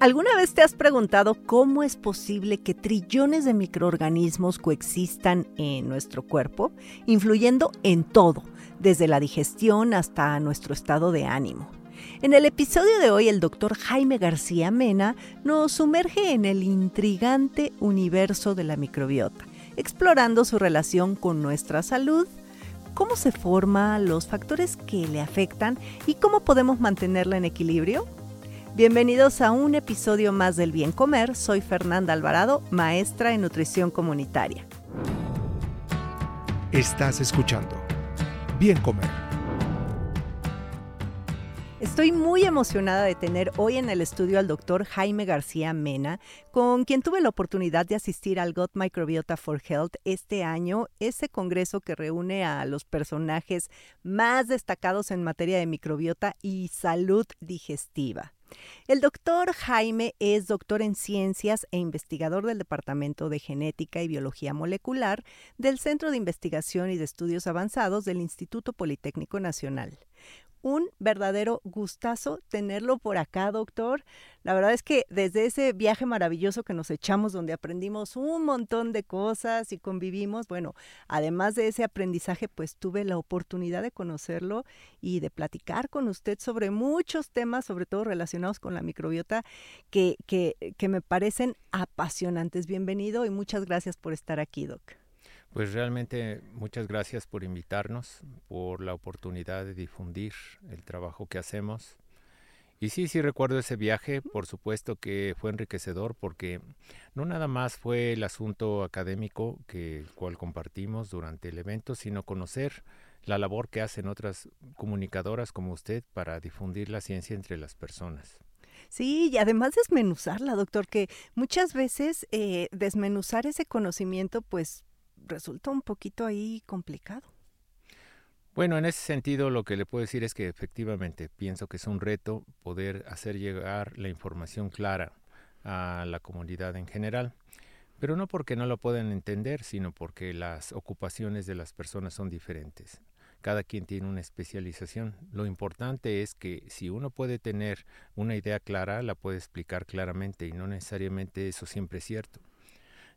¿Alguna vez te has preguntado cómo es posible que trillones de microorganismos coexistan en nuestro cuerpo, influyendo en todo, desde la digestión hasta nuestro estado de ánimo? En el episodio de hoy, el doctor Jaime García Mena nos sumerge en el intrigante universo de la microbiota, explorando su relación con nuestra salud, cómo se forma, los factores que le afectan y cómo podemos mantenerla en equilibrio. Bienvenidos a un episodio más del Bien Comer. Soy Fernanda Alvarado, maestra en nutrición comunitaria. Estás escuchando Bien Comer. Estoy muy emocionada de tener hoy en el estudio al doctor Jaime García Mena, con quien tuve la oportunidad de asistir al Gut Microbiota for Health este año, ese congreso que reúne a los personajes más destacados en materia de microbiota y salud digestiva. El doctor Jaime es doctor en ciencias e investigador del Departamento de Genética y Biología Molecular del Centro de Investigación y de Estudios Avanzados del Instituto Politécnico Nacional un verdadero gustazo tenerlo por acá, doctor. La verdad es que desde ese viaje maravilloso que nos echamos, donde aprendimos un montón de cosas y convivimos, bueno, además de ese aprendizaje, pues tuve la oportunidad de conocerlo y de platicar con usted sobre muchos temas, sobre todo relacionados con la microbiota, que, que, me parecen apasionantes. Bienvenido y muchas gracias por estar aquí, doc. Pues realmente muchas gracias por invitarnos, por la oportunidad de difundir el trabajo que hacemos. Y sí, sí recuerdo ese viaje, por supuesto que fue enriquecedor porque no nada más fue el asunto académico que cual compartimos durante el evento, sino conocer la labor que hacen otras comunicadoras como usted para difundir la ciencia entre las personas. Sí, y además desmenuzarla, doctor, que muchas veces eh, desmenuzar ese conocimiento, pues resulta un poquito ahí complicado. Bueno, en ese sentido lo que le puedo decir es que efectivamente pienso que es un reto poder hacer llegar la información clara a la comunidad en general, pero no porque no lo puedan entender, sino porque las ocupaciones de las personas son diferentes. Cada quien tiene una especialización. Lo importante es que si uno puede tener una idea clara, la puede explicar claramente y no necesariamente eso siempre es cierto.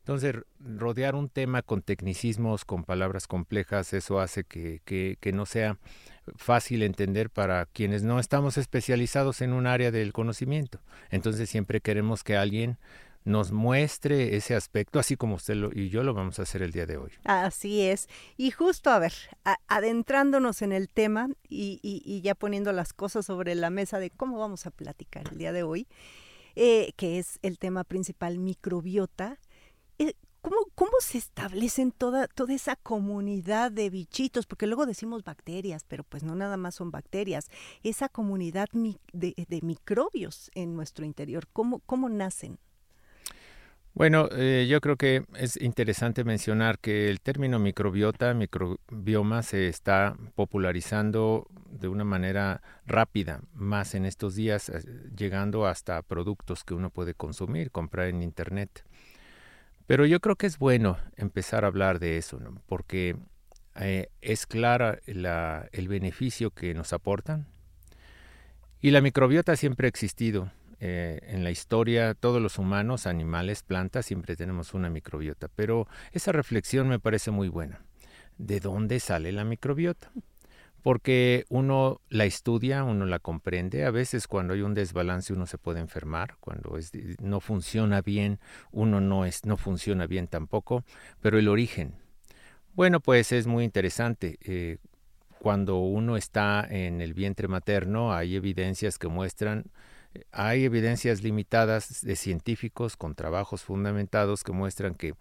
Entonces, rodear un tema con tecnicismos, con palabras complejas, eso hace que, que, no sea fácil entender para quienes no estamos especializados en un área del conocimiento. Entonces, siempre queremos que alguien nos muestre ese aspecto, así como usted y yo lo vamos a hacer el día de hoy. Así es. Y justo, a ver, adentrándonos en el tema y, y, ya poniendo las cosas sobre la mesa de cómo vamos a platicar el día de hoy, eh, que es el tema principal, microbiota. Eh, ¿Cómo, ¿Cómo, se establecen toda, toda esa comunidad de bichitos? Porque luego decimos bacterias, pero pues no nada más son bacterias. Esa comunidad de, de microbios en nuestro interior, ¿cómo, cómo nacen? Bueno, eh, yo creo que es interesante mencionar que el término microbiota, microbioma, se está popularizando de una manera rápida, más en estos días, eh, llegando hasta productos que uno puede consumir, comprar en Internet. Pero yo creo que es bueno empezar a hablar de eso, porque eh, es clara el beneficio que nos aportan. Y la microbiota siempre ha existido. Eh, en la historia, todos los humanos, animales, plantas, siempre tenemos una microbiota. Pero esa reflexión me parece muy buena. ¿De dónde sale la microbiota? Porque uno la estudia, uno la comprende. A veces cuando hay un desbalance uno se puede enfermar, cuando no funciona bien, uno no, es, no funciona bien tampoco, pero el origen. Bueno, pues es muy interesante. Eh, cuando uno está en el vientre materno hay evidencias que muestran, hay evidencias limitadas de científicos con trabajos fundamentados que muestran que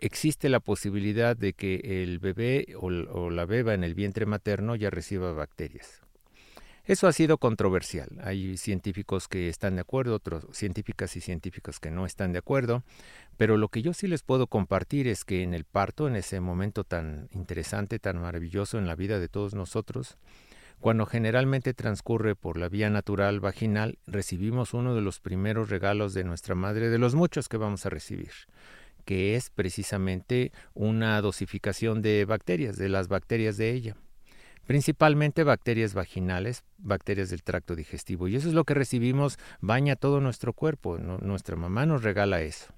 existe la posibilidad de que el bebé o, la beba en el vientre materno ya reciba bacterias. Eso ha sido controversial. Hay científicos que están de acuerdo, otros científicas y científicos que no están de acuerdo, pero lo que yo sí les puedo compartir es que en el parto, en ese momento tan interesante, tan maravilloso en la vida de todos nosotros, cuando generalmente transcurre por la vía natural vaginal, recibimos uno de los primeros regalos de nuestra madre, de los muchos que vamos a recibir, que es precisamente una dosificación de bacterias, de las bacterias de ella principalmente bacterias vaginales, bacterias del tracto digestivo. Y eso es lo que recibimos, baña todo nuestro cuerpo, nuestra mamá nos regala eso.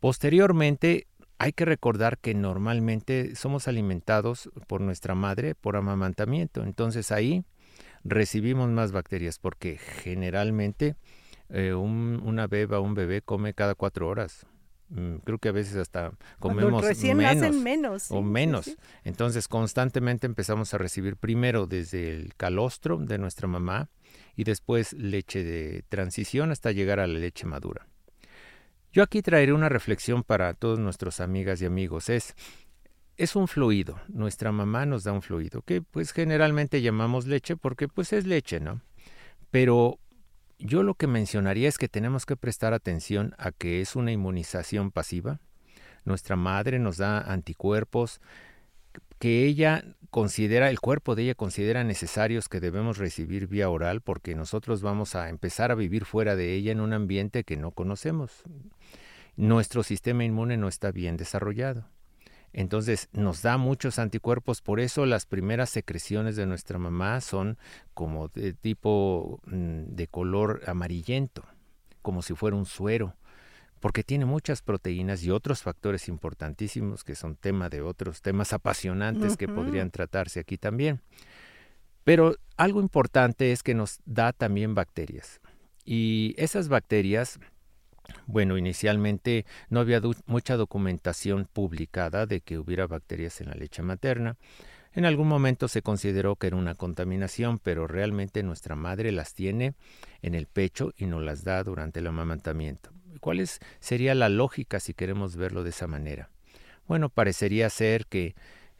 Posteriormente, hay que recordar que normalmente somos alimentados por nuestra madre por amamantamiento, entonces ahí recibimos más bacterias porque generalmente eh, una beba, un bebé come cada cuatro horas. Mm, creo que a veces hasta comemos menos, menos o menos. Entonces constantemente empezamos a recibir primero desde el calostro de nuestra mamá y después leche de transición hasta llegar a la leche madura. Yo aquí traeré una reflexión para todos nuestros amigas y amigos. Es, es un fluido. Nuestra mamá nos da un fluido que pues generalmente llamamos leche porque pues es leche, ¿no? Pero yo lo que mencionaría es que tenemos que prestar atención a que es una inmunización pasiva. Nuestra madre nos da anticuerpos que ella considera, el cuerpo de ella considera necesarios que debemos recibir vía oral porque nosotros vamos a empezar a vivir fuera de ella en un ambiente que no conocemos. Nuestro sistema inmune no está bien desarrollado. Entonces nos da muchos anticuerpos, por eso las primeras secreciones de nuestra mamá son como de tipo mm, de color amarillento, como si fuera un suero, porque tiene muchas proteínas y otros factores importantísimos que son tema de otros temas apasionantes que podrían tratarse aquí también. Pero algo importante es que nos da también bacterias. Y esas bacterias bueno, inicialmente no había mucha documentación publicada de que hubiera bacterias en la leche materna. En algún momento se consideró que era una contaminación, pero realmente nuestra madre las tiene en el pecho y nos las da durante el amamantamiento. ¿Cuál sería la lógica si queremos verlo de esa manera? Bueno, parecería ser que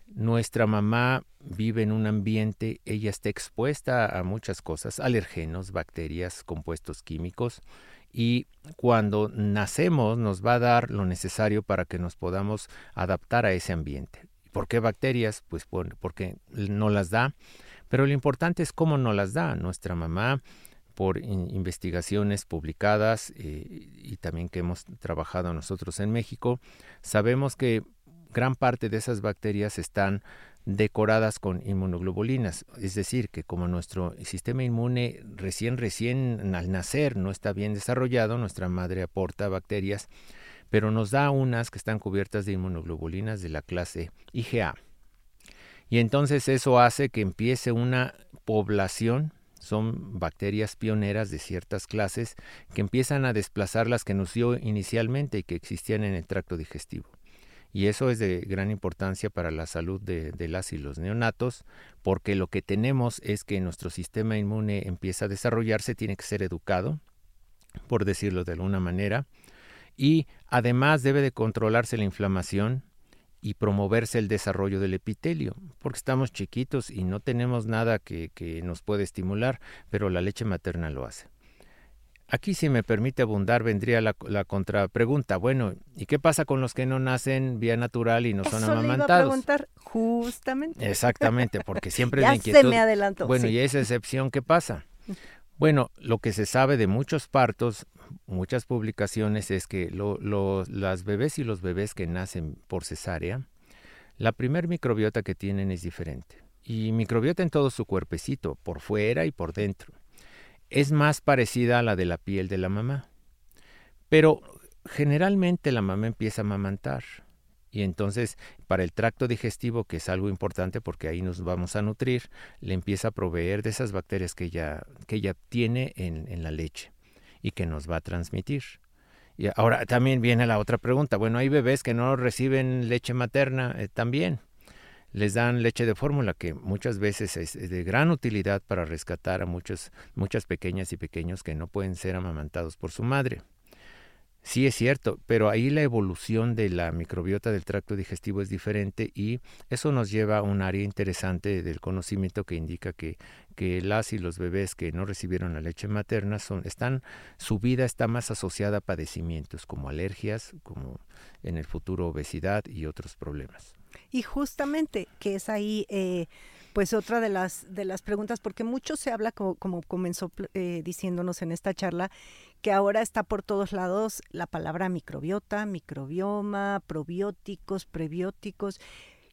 nuestra mamá vive en un ambiente, ella está expuesta a muchas cosas, alergenos, bacterias, compuestos químicos, y cuando nacemos nos va a dar lo necesario para que nos podamos adaptar a ese ambiente. ¿Por qué bacterias? Pues porque no las da, pero lo importante es cómo no las da. Nuestra mamá, por investigaciones publicadas eh, y también que hemos trabajado nosotros en México, sabemos que gran parte de esas bacterias están decoradas con inmunoglobulinas, es decir, que como nuestro sistema inmune recién recién al nacer no está bien desarrollado, nuestra madre aporta bacterias, pero nos da unas que están cubiertas de inmunoglobulinas de la clase IgA. Y entonces eso hace que empiece una población, son bacterias pioneras de ciertas clases que empiezan a desplazar las que nos dio inicialmente y que existían en el tracto digestivo. Y eso es de gran importancia para la salud de, las y los neonatos, porque lo que tenemos es que nuestro sistema inmune empieza a desarrollarse, tiene que ser educado, por decirlo de alguna manera, y además debe de controlarse la inflamación y promoverse el desarrollo del epitelio, porque estamos chiquitos y no tenemos nada que, que nos puede estimular, pero la leche materna lo hace. Aquí, si me permite abundar, vendría la, la contrapregunta. Bueno, ¿y qué pasa con los que no nacen vía natural y no son amamantados? Le iba a preguntar justamente. Exactamente, porque siempre ya la inquietud. Se me adelantó. Bueno, ¿y esa excepción qué pasa? Bueno, lo que se sabe de muchos partos, muchas publicaciones, es que lo, las bebés y los bebés que nacen por cesárea, la primer microbiota que tienen es diferente. Y microbiota en todo su cuerpecito, por fuera y por dentro es más parecida a la de la piel de la mamá. Pero generalmente la mamá empieza a amamantar. Y entonces, para el tracto digestivo, que es algo importante porque ahí nos vamos a nutrir, le empieza a proveer de esas bacterias que ella, que tiene en, en la leche y que nos va a transmitir. Y ahora también viene la otra pregunta. Bueno, hay bebés que no reciben leche materna eh, también les dan leche de fórmula que muchas veces es, de gran utilidad para rescatar a muchos, muchas pequeñas y pequeños que no pueden ser amamantados por su madre. Sí, es cierto, pero ahí la evolución de la microbiota del tracto digestivo es diferente y eso nos lleva a un área interesante del conocimiento que indica que, que las y los bebés que no recibieron la leche materna son, están, su vida está más asociada a padecimientos como alergias, como en el futuro obesidad y otros problemas. Y justamente que es ahí eh, pues otra de las de las preguntas, porque mucho se habla como, comenzó eh, diciéndonos en esta charla, que ahora está por todos lados la palabra microbiota, microbioma, probióticos, prebióticos,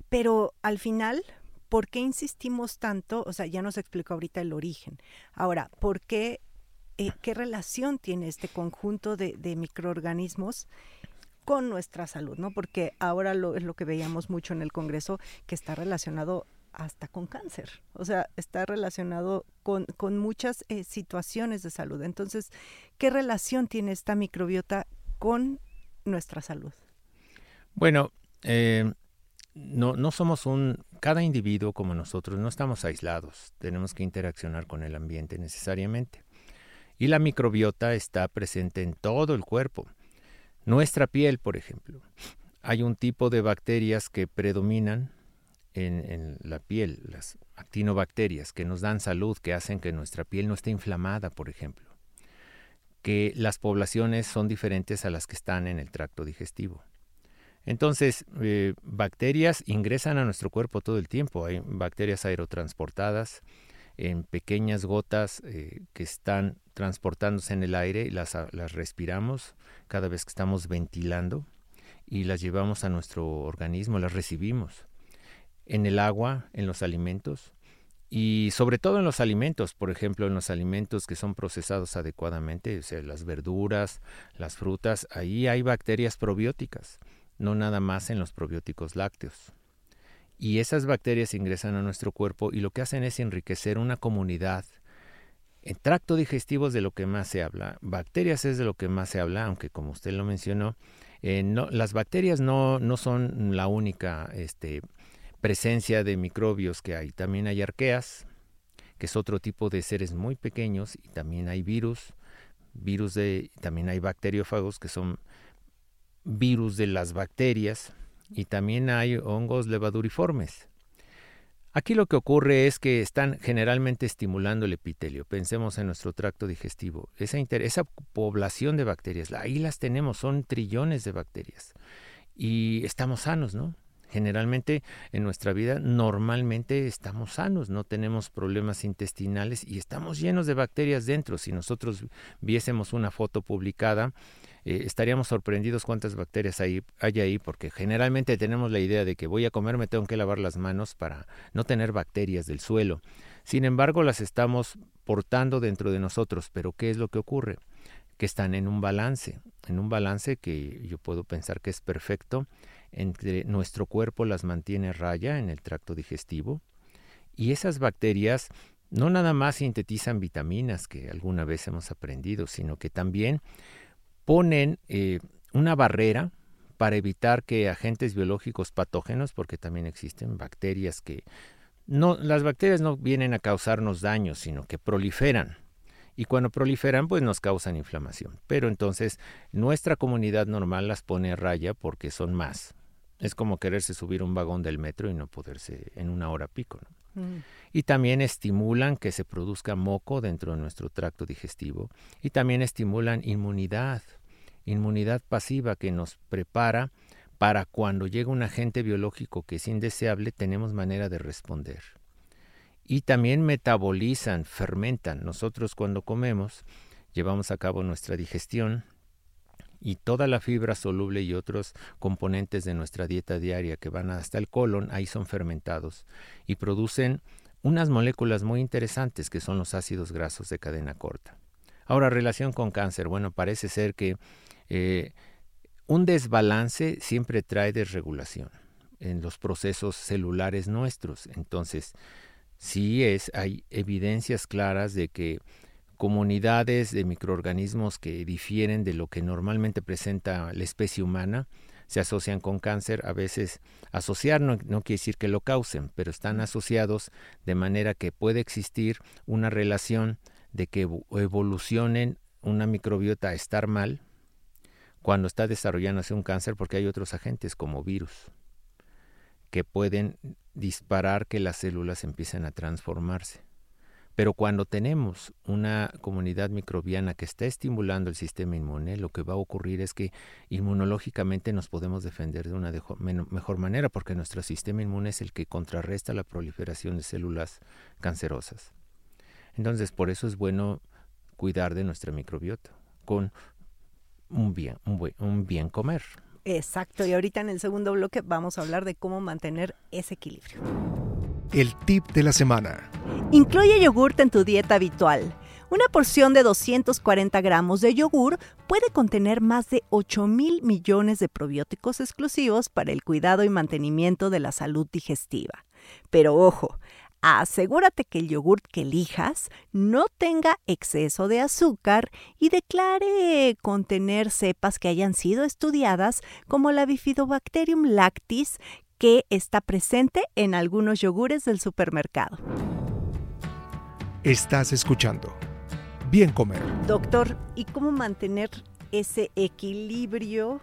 pero al final, ¿por qué insistimos tanto? O sea, ya nos explicó ahorita el origen. Ahora, ¿por qué, eh, qué relación tiene este conjunto de microorganismos? Con nuestra salud, ¿no? Porque ahora lo, es lo que veíamos mucho en el Congreso, que está relacionado hasta con cáncer, o sea, está relacionado con, con muchas eh, situaciones de salud. Entonces, ¿qué relación tiene esta microbiota con nuestra salud? Bueno, eh, no, no somos un, cada individuo como nosotros, no estamos aislados, tenemos que interaccionar con el ambiente necesariamente. Y la microbiota está presente en todo el cuerpo. Nuestra piel, por ejemplo. Hay un tipo de bacterias que predominan en, la piel, las actinobacterias, que nos dan salud, que hacen que nuestra piel no esté inflamada, por ejemplo. Que las poblaciones son diferentes a las que están en el tracto digestivo. Entonces, eh, bacterias ingresan a nuestro cuerpo todo el tiempo. Hay bacterias aerotransportadas en pequeñas gotas eh, que están transportándose en el aire las, las respiramos cada vez que estamos ventilando y las llevamos a nuestro organismo, las recibimos en el agua, en los alimentos y sobre todo en los alimentos, por ejemplo, en los alimentos que son procesados adecuadamente, o sea, las verduras, las frutas, ahí hay bacterias probióticas, no nada más en los probióticos lácteos. Y esas bacterias ingresan a nuestro cuerpo y lo que hacen es enriquecer una comunidad. En tracto digestivo es de lo que más se habla, bacterias es de lo que más se habla, aunque como usted lo mencionó, eh, las bacterias no, no son la única este, presencia de microbios que hay. También hay arqueas, que es otro tipo de seres muy pequeños, y también hay virus, virus de, también hay bacteriófagos que son virus de las bacterias, y también hay hongos levaduriformes. Aquí lo que ocurre es que están generalmente estimulando el epitelio. Pensemos en nuestro tracto digestivo. Esa, esa población de bacterias, ahí las tenemos, son trillones de bacterias. Y estamos sanos, ¿no? Generalmente en nuestra vida normalmente estamos sanos, no tenemos problemas intestinales y estamos llenos de bacterias dentro. Si nosotros viésemos una foto publicada, eh, estaríamos sorprendidos cuántas bacterias hay, hay ahí, porque generalmente tenemos la idea de que voy a comer, me tengo que lavar las manos para no tener bacterias del suelo. Sin embargo, las estamos portando dentro de nosotros, pero ¿qué es lo que ocurre? Que están en un balance, en un balance que yo puedo pensar que es perfecto entre nuestro cuerpo las mantiene raya en el tracto digestivo y esas bacterias no nada más sintetizan vitaminas que alguna vez hemos aprendido, sino que también ponen eh, una barrera para evitar que agentes biológicos patógenos, porque también existen bacterias que no, las bacterias no vienen a causarnos daño, sino que proliferan. Y cuando proliferan, pues nos causan inflamación. Pero entonces nuestra comunidad normal las pone a raya porque son más. Es como quererse subir un vagón del metro y no poderse en una hora pico. Mm. Y también estimulan que se produzca moco dentro de nuestro tracto digestivo. Y también estimulan inmunidad, inmunidad pasiva que nos prepara para cuando llega un agente biológico que es indeseable, tenemos manera de responder. Y también metabolizan, fermentan. Nosotros cuando comemos, llevamos a cabo nuestra digestión, y toda la fibra soluble y otros componentes de nuestra dieta diaria que van hasta el colon, ahí son fermentados y producen unas moléculas muy interesantes que son los ácidos grasos de cadena corta. Ahora, relación con cáncer. Bueno, parece ser que eh, un desbalance siempre trae desregulación en los procesos celulares nuestros. Entonces, sí es, hay evidencias claras de que comunidades de microorganismos que difieren de lo que normalmente presenta la especie humana, se asocian con cáncer. A veces asociar no, quiere decir que lo causen, pero están asociados de manera que puede existir una relación de que evolucionen una microbiota a estar mal cuando está desarrollándose un cáncer porque hay otros agentes como virus que pueden disparar que las células empiecen a transformarse. Pero cuando tenemos una comunidad microbiana que está estimulando el sistema inmune, lo que va a ocurrir es que inmunológicamente nos podemos defender de una mejor manera, porque nuestro sistema inmune es el que contrarresta la proliferación de células cancerosas. Entonces, por eso es bueno cuidar de nuestra microbiota con un bien, un bien comer. Exacto, y ahorita en el segundo bloque vamos a hablar de cómo mantener ese equilibrio. El tip de la semana. Incluye yogurt en tu dieta habitual. Una porción de 240 gramos de yogur puede contener más de 8 mil millones de probióticos exclusivos para el cuidado y mantenimiento de la salud digestiva. Pero ojo, asegúrate que el yogurt que elijas no tenga exceso de azúcar y declare contener cepas que hayan sido estudiadas como la Bifidobacterium lactis que está presente en algunos yogures del supermercado. Estás escuchando. Bien comer. Doctor, ¿y cómo mantener ese equilibrio?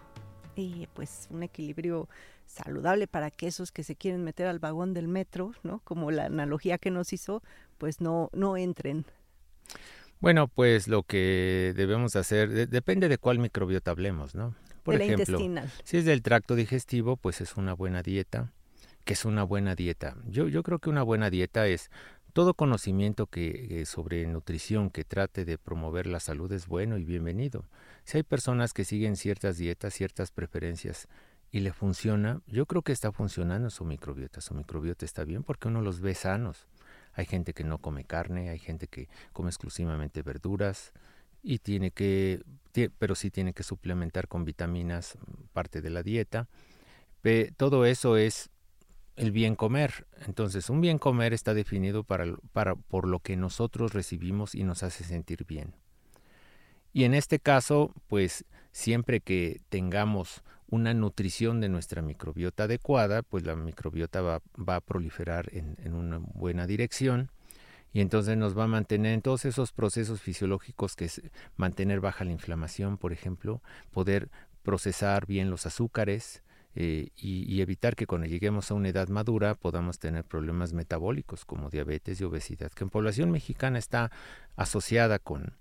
Eh, pues un equilibrio saludable para aquellos que se quieren meter al vagón del metro, ¿no? Como la analogía que nos hizo, pues no, no entren. Bueno, pues lo que debemos hacer, depende de cuál microbiota hablemos, ¿no? Por ejemplo, si es del tracto digestivo, pues es una buena dieta. que es una buena dieta? Yo, yo creo que una buena dieta es todo conocimiento que, sobre nutrición que trate de promover la salud es bueno y bienvenido. Si hay personas que siguen ciertas dietas, ciertas preferencias y le funciona, yo creo que está funcionando su microbiota. Su microbiota está bien porque uno los ve sanos. Hay gente que no come carne, hay gente que come exclusivamente verduras, y tiene que, pero sí tiene que suplementar con vitaminas mm, parte de la dieta. todo eso es el bien comer. Entonces, un bien comer está definido para, para, por lo que nosotros recibimos y nos hace sentir bien. Y en este caso, pues siempre que tengamos una nutrición de nuestra microbiota adecuada, pues la microbiota va, va a proliferar en, en una buena dirección y entonces nos va a mantener en todos esos procesos fisiológicos que es mantener baja la inflamación, por ejemplo, poder procesar bien los azúcares eh, y, y, evitar que cuando lleguemos a una edad madura podamos tener problemas metabólicos como diabetes y obesidad, que en población mexicana está asociada con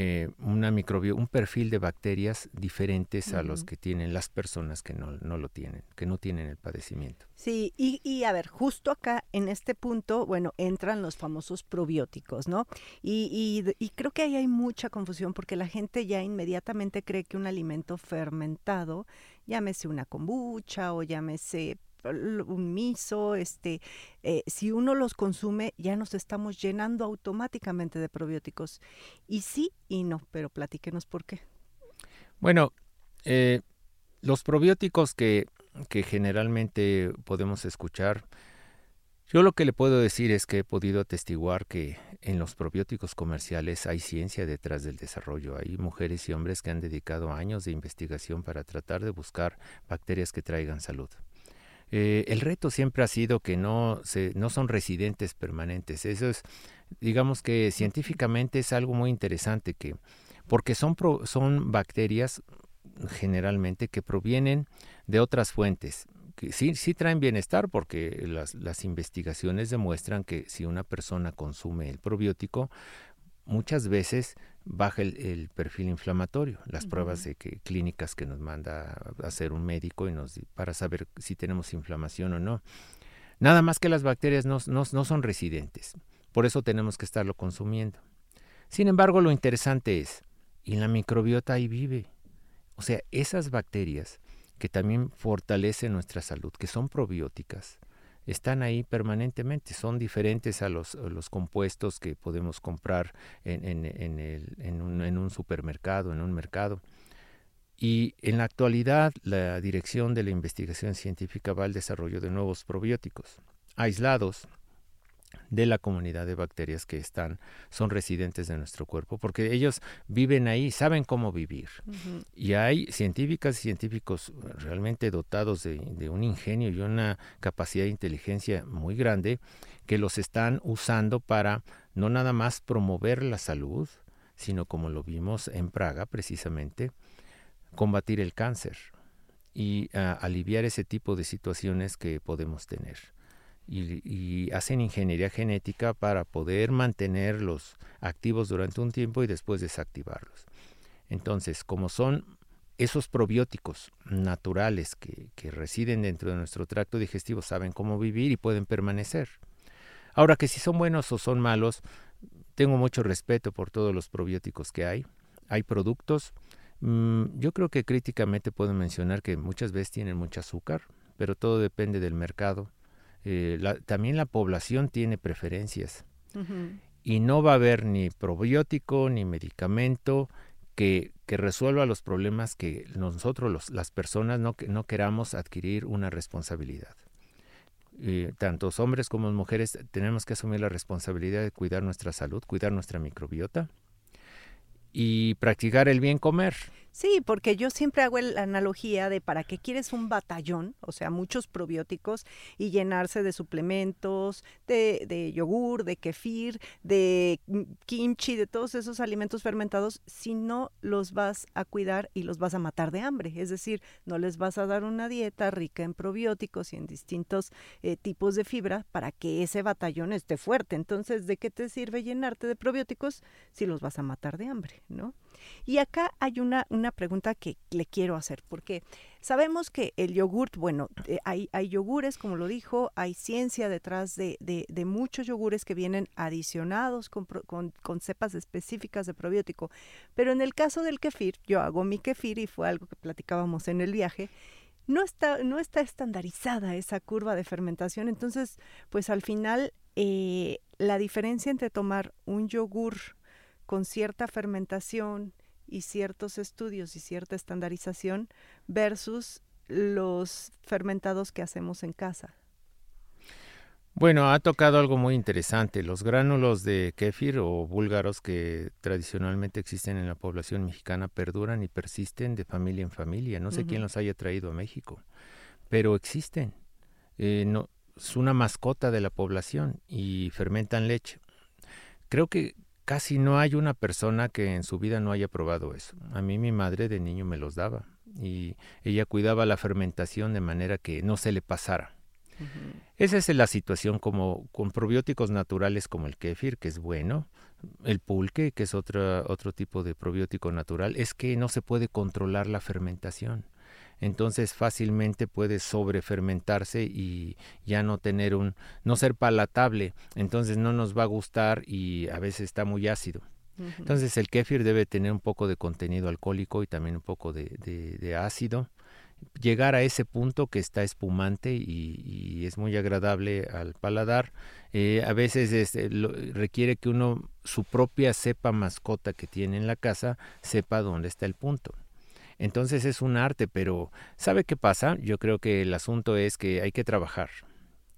eh, una microbio, un perfil de bacterias diferentes a los que tienen las personas que no, no, lo tienen, que no tienen el padecimiento. Sí, y, y, a ver, justo acá en este punto, bueno, entran los famosos probióticos, ¿no? Y, y, y creo que ahí hay mucha confusión porque la gente ya inmediatamente cree que un alimento fermentado, llámese una kombucha o llámese un miso, este, eh, si uno los consume ya nos estamos llenando automáticamente de probióticos. Y sí y no, pero platíquenos por qué. Bueno, eh, los probióticos que, que generalmente podemos escuchar, yo lo que le puedo decir es que he podido atestiguar que en los probióticos comerciales hay ciencia detrás del desarrollo. Hay mujeres y hombres que han dedicado años de investigación para tratar de buscar bacterias que traigan salud. Eh, el reto siempre ha sido que no, se, no son residentes permanentes. Eso es, digamos que científicamente es algo muy interesante que, porque son, son bacterias generalmente que provienen de otras fuentes que sí, sí traen bienestar porque las, las, investigaciones demuestran que si una persona consume el probiótico, muchas veces baja el, perfil inflamatorio, las pruebas de que, clínicas que nos manda a hacer un médico y nos, para saber si tenemos inflamación o no. Nada más que las bacterias no, no, no son residentes, por eso tenemos que estarlo consumiendo. Sin embargo, lo interesante es, y la microbiota ahí vive. O sea, esas bacterias que también fortalecen nuestra salud, que son probióticas, están ahí permanentemente, son diferentes a los, los compuestos que podemos comprar en, en, en, el, un, en un supermercado, en un mercado. Y en la actualidad, la dirección de la investigación científica va al desarrollo de nuevos probióticos, aislados, de la comunidad de bacterias que están, son residentes de nuestro cuerpo, porque ellos viven ahí, saben cómo vivir. Y hay científicas y científicos realmente dotados de, de, un ingenio y una capacidad de inteligencia muy grande que los están usando para no nada más promover la salud, sino como lo vimos en Praga precisamente, combatir el cáncer y aliviar ese tipo de situaciones que podemos tener. Y, hacen ingeniería genética para poder mantenerlos activos durante un tiempo y después desactivarlos. Entonces, como son esos probióticos naturales que, residen dentro de nuestro tracto digestivo, saben cómo vivir y pueden permanecer. Ahora que si son buenos o son malos, tengo mucho respeto por todos los probióticos que hay. Hay productos Mm, yo creo que críticamente puedo mencionar que muchas veces tienen mucho azúcar, pero todo depende del mercado. Eh, también la población tiene preferencias y no va a haber ni probiótico ni medicamento que, que resuelva los problemas que nosotros, las personas, no, no queramos adquirir una responsabilidad. Eh, tanto hombres como mujeres tenemos que asumir la responsabilidad de cuidar nuestra salud, cuidar nuestra microbiota y practicar el bien comer. Sí, porque yo siempre hago la analogía de para qué quieres un batallón, o sea, muchos probióticos y llenarse de suplementos, de, de yogur, de kefir, de kimchi, de todos esos alimentos fermentados, si no los vas a cuidar y los vas a matar de hambre. Es decir, no les vas a dar una dieta rica en probióticos y en distintos eh, tipos de fibra para que ese batallón esté fuerte. Entonces, ¿de qué te sirve llenarte de probióticos si los vas a matar de hambre, no? Y acá hay una, una pregunta que le quiero hacer, porque sabemos que el yogurt, bueno, eh, hay, hay yogures, como lo dijo, hay ciencia detrás de, de, muchos yogures que vienen adicionados con, con, con, cepas específicas de probiótico. Pero en el caso del kefir, yo hago mi kefir y fue algo que platicábamos en el viaje, no está, no está estandarizada esa curva de fermentación, entonces, pues al final eh, la diferencia entre tomar un yogur con cierta fermentación y ciertos estudios y cierta estandarización versus los fermentados que hacemos en casa. Bueno, ha tocado algo muy interesante. Los gránulos de kéfir o búlgaros que tradicionalmente existen en la población mexicana perduran y persisten de familia en familia. No sé quién los haya traído a México, pero existen. Eh, no, es una mascota de la población y fermentan leche. Creo que casi no hay una persona que en su vida no haya probado eso. A mí mi madre de niño me los daba y ella cuidaba la fermentación de manera que no se le pasara. Esa es la situación como con probióticos naturales como el kéfir, que es bueno, el pulque, que es otro, otro tipo de probiótico natural, es que no se puede controlar la fermentación entonces fácilmente puede sobrefermentarse y ya no tener un, no ser palatable, entonces no nos va a gustar y a veces está muy ácido. Entonces el kéfir debe tener un poco de contenido alcohólico y también un poco de, ácido. Llegar a ese punto que está espumante y, es muy agradable al paladar. Eh, a veces este, requiere que uno, su propia cepa mascota que tiene en la casa, sepa dónde está el punto. Entonces es un arte, pero ¿sabe qué pasa? Yo creo que el asunto es que hay que trabajar.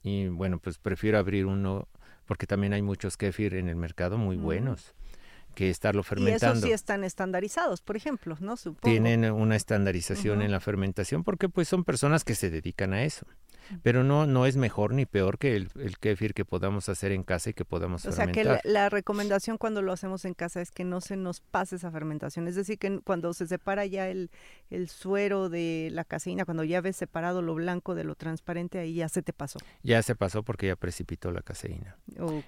Y bueno, pues prefiero abrir uno porque también hay muchos kefir en el mercado muy buenos que estarlo fermentando. Y esos sí están estandarizados, por ejemplo, ¿no? Tienen una estandarización en la fermentación porque pues son personas que se dedican a eso pero no, no es mejor ni peor que el, el kefir que podamos hacer en casa y que podamos o fermentar. O sea que la, recomendación cuando lo hacemos en casa es que no se nos pase esa fermentación, es decir, que cuando se separa ya el, el suero de la caseína, cuando ya ves separado lo blanco de lo transparente, ahí ya se te pasó. Ya se pasó porque ya precipitó la caseína.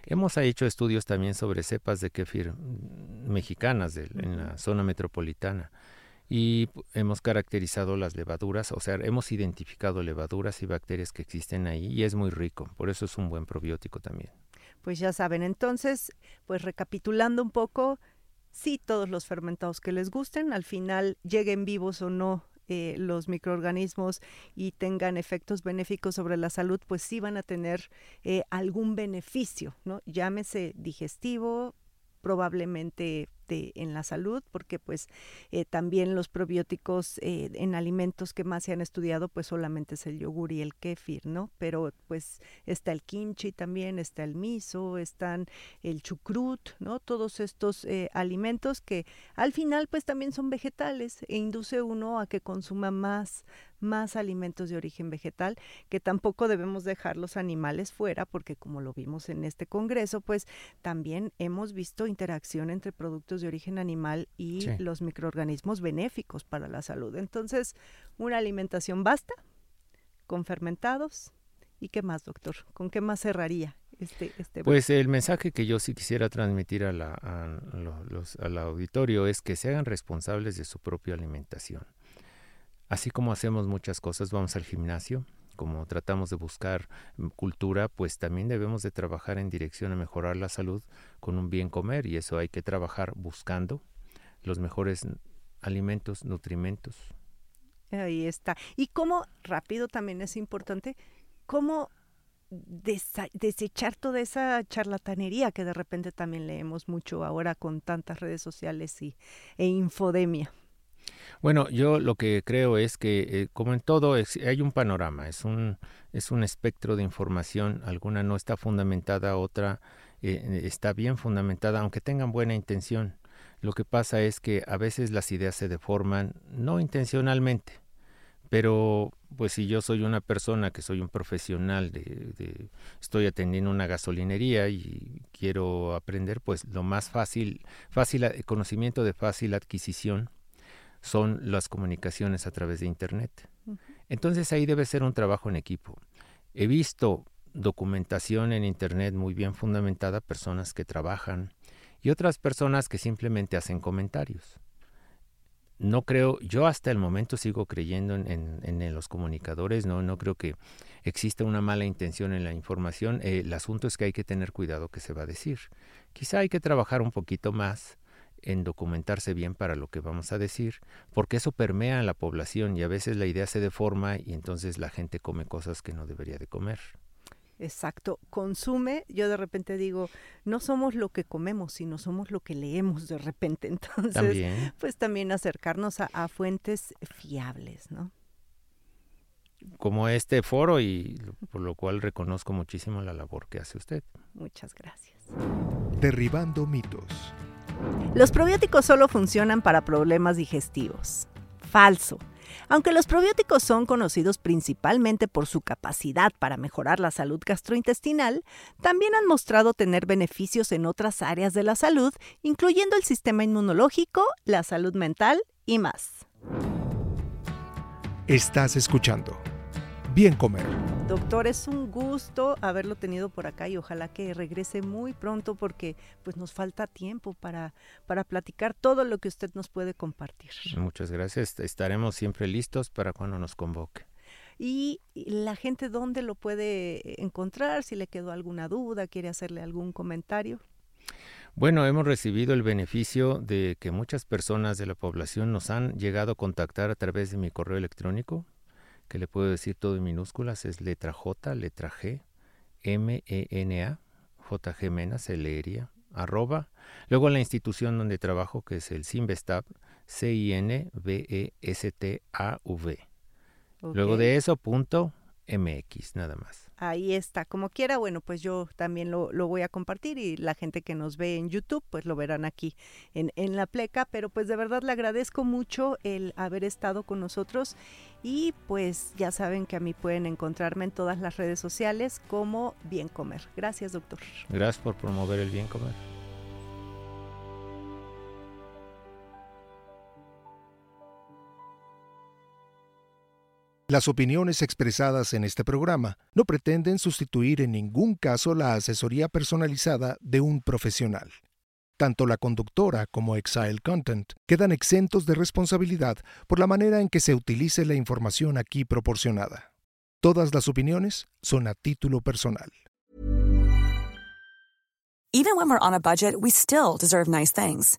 Hemos hecho estudios también sobre cepas de kefir mexicanas en la zona metropolitana y hemos caracterizado las levaduras, o sea, hemos identificado levaduras y bacterias que existen ahí y es muy rico, por eso es un buen probiótico también. Pues ya saben, entonces, pues recapitulando un poco, sí todos los fermentados que les gusten, al final lleguen vivos o no eh, los microorganismos y tengan efectos benéficos sobre la salud, pues sí van a tener eh, algún beneficio, ¿no? Llámese digestivo, probablemente en la salud, porque pues eh, también los probióticos eh, en alimentos que más se han estudiado, pues solamente es el yogur y el kéfir, ¿no? Pero pues está el kimchi también, está el miso, están el chucrut, ¿no? Todos estos eh, alimentos que al final pues también son vegetales e induce uno a que consuma más más alimentos de origen vegetal, que tampoco debemos dejar los animales fuera, porque como lo vimos en este congreso, pues también hemos visto interacción entre productos de origen animal y los microorganismos benéficos para la salud. Entonces, una alimentación basta, con fermentados. ¿Y qué más, doctor? ¿Con qué más cerraría este, este Pues el mensaje que yo sí quisiera transmitir a la, al auditorio es que se hagan responsables de su propia alimentación. Así como hacemos muchas cosas, vamos al gimnasio, como tratamos de buscar mm, cultura, pues también debemos de trabajar en dirección a mejorar la salud con un bien comer y eso hay que trabajar buscando los mejores alimentos, nutrimentos. Ahí está. Y cómo, rápido también es importante, cómo desechar toda esa charlatanería que de repente también leemos mucho ahora con tantas redes sociales y, e infodemia. Bueno, yo lo que creo es que, eh, como en todo, hay un panorama, es un, es un espectro de información, alguna no está fundamentada, otra eh, está bien fundamentada, aunque tengan buena intención. Lo que pasa es que a veces las ideas se deforman, no intencionalmente, pero pues si yo soy una persona que soy un profesional de, estoy atendiendo una gasolinería y quiero aprender pues lo más fácil fácil conocimiento de fácil adquisición son las comunicaciones a través de Internet. Entonces ahí debe ser un trabajo en equipo. He visto documentación en Internet muy bien fundamentada, personas que trabajan y otras personas que simplemente hacen comentarios. No creo, yo hasta el momento sigo creyendo en, los comunicadores, no, no creo que exista una mala intención en la información. el asunto es que hay que tener cuidado que se va a decir. Quizá hay que trabajar un poquito más en documentarse bien para lo que vamos a decir, porque eso permea a la población y a veces la idea se deforma y entonces la gente come cosas que no debería de comer. Exacto, consume, yo de repente digo, no somos lo que comemos, sino somos lo que leemos de repente. Entonces, pues también acercarnos a, a fuentes fiables, ¿no? Como este foro y por lo cual reconozco muchísimo la labor que hace usted. Muchas gracias. Derribando mitos. Los probióticos solo funcionan para problemas digestivos. Falso. Aunque los probióticos son conocidos principalmente por su capacidad para mejorar la salud gastrointestinal, también han mostrado tener beneficios en otras áreas de la salud, incluyendo el sistema inmunológico, la salud mental y más. Estás escuchando bien comer. Doctor, es un gusto haberlo tenido por acá y ojalá que regrese muy pronto porque pues nos falta tiempo para, para platicar todo lo que usted nos puede compartir. Muchas gracias. Estaremos siempre listos para cuando nos convoque. Y la gente, ¿dónde lo puede encontrar? Si le quedó alguna duda, quiere hacerle algún comentario. Bueno, hemos recibido el beneficio de que muchas personas de la población nos han llegado a contactar a través de mi correo electrónico, que le puedo decir todo en minúsculas, es letra J, letra G, M, E, N, A, J, G, Mena, se leería, arroba. Luego la institución donde trabajo, que es el Sinvestab, C, I, N, B, E, S, T, A, V. Luego de eso, punto MX, nada más. Ahí está, como quiera, bueno, pues yo también lo, voy a compartir y la gente que nos ve en YouTube, pues lo verán aquí en, en la pleca, pero pues de verdad le agradezco mucho el haber estado con nosotros y pues ya saben que a mí pueden encontrarme en todas las redes sociales como Bien Comer. Gracias, doctor. Gracias por promover el Bien Comer. Las opiniones expresadas en este programa no pretenden sustituir en ningún caso la asesoría personalizada de un profesional. Tanto la conductora como Exile Content quedan exentos de responsabilidad por la manera en que se utilice la información aquí proporcionada. Todas las opiniones son a título personal. Even when we're on a budget, we still deserve nice things.